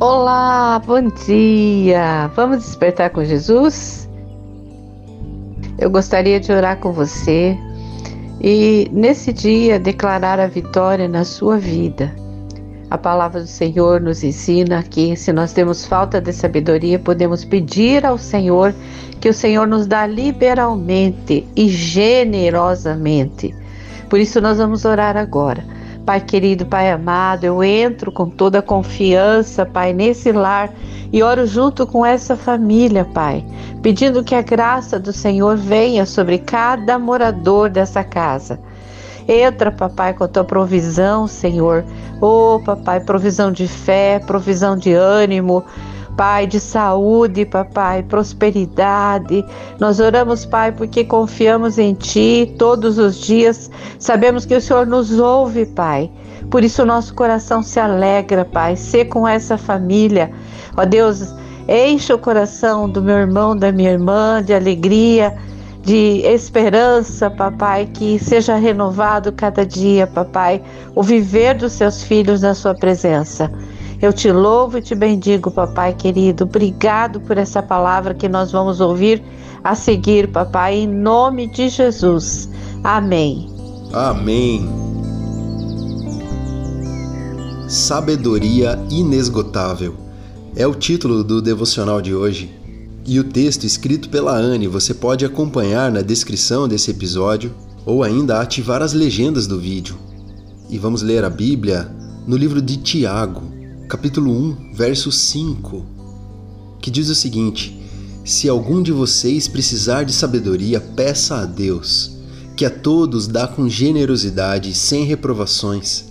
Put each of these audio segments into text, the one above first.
Olá, bom dia! Vamos despertar com Jesus? Eu gostaria de orar com você e nesse dia declarar a vitória na sua vida. A palavra do Senhor nos ensina que se nós temos falta de sabedoria, podemos pedir ao Senhor que o Senhor nos dá liberalmente e generosamente. Por isso nós vamos orar agora Pai querido, Pai amado, eu entro com toda a confiança, Pai, nesse lar e oro junto com essa família, Pai, pedindo que a graça do Senhor venha sobre cada morador dessa casa. Entra, papai, com a tua provisão, Senhor. Oh, papai, provisão de fé, provisão de ânimo, Pai, de saúde, papai, prosperidade. Nós oramos, Pai, porque confiamos em Ti todos os dias. Sabemos que o Senhor nos ouve, Pai. Por isso nosso coração se alegra, Pai, ser com essa família. Ó Deus, enche o coração do meu irmão, da minha irmã de alegria, de esperança, papai, que seja renovado cada dia, papai, o viver dos seus filhos na sua presença. Eu te louvo e te bendigo, papai querido. Obrigado por essa palavra que nós vamos ouvir a seguir, papai, em nome de Jesus. Amém. Amém. Sabedoria inesgotável é o título do devocional de hoje. E o texto escrito pela Anne você pode acompanhar na descrição desse episódio ou ainda ativar as legendas do vídeo. E vamos ler a Bíblia no livro de Tiago, capítulo 1, verso 5, que diz o seguinte: Se algum de vocês precisar de sabedoria, peça a Deus, que a todos dá com generosidade, sem reprovações,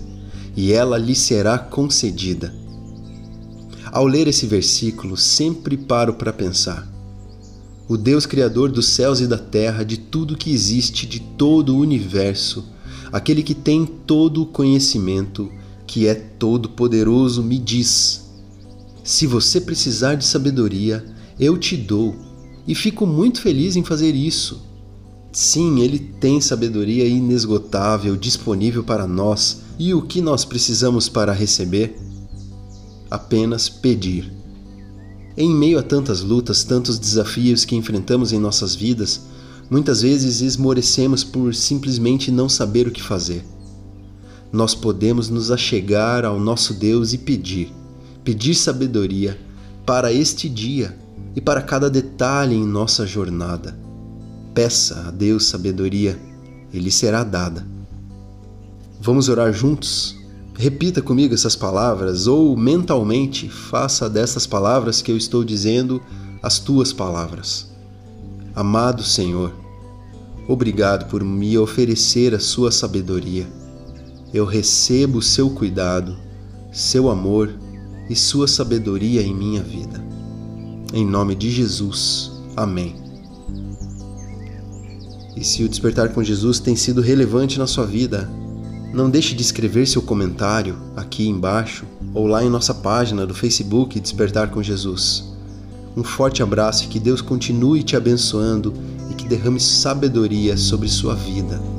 e ela lhe será concedida. Ao ler esse versículo, sempre paro para pensar. O Deus Criador dos céus e da terra, de tudo que existe, de todo o universo, aquele que tem todo o conhecimento, que é todo-poderoso, me diz: Se você precisar de sabedoria, eu te dou, e fico muito feliz em fazer isso. Sim, ele tem sabedoria inesgotável disponível para nós, e o que nós precisamos para receber? Apenas pedir. Em meio a tantas lutas, tantos desafios que enfrentamos em nossas vidas, muitas vezes esmorecemos por simplesmente não saber o que fazer nós podemos nos achegar ao nosso Deus e pedir, pedir sabedoria para este dia e para cada detalhe em nossa jornada. Peça a Deus sabedoria, ele será dada. Vamos orar juntos? Repita comigo essas palavras ou mentalmente faça dessas palavras que eu estou dizendo as tuas palavras. Amado Senhor, obrigado por me oferecer a sua sabedoria eu recebo seu cuidado, seu amor e sua sabedoria em minha vida. Em nome de Jesus. Amém. E se o despertar com Jesus tem sido relevante na sua vida, não deixe de escrever seu comentário aqui embaixo ou lá em nossa página do Facebook Despertar com Jesus. Um forte abraço e que Deus continue te abençoando e que derrame sabedoria sobre sua vida.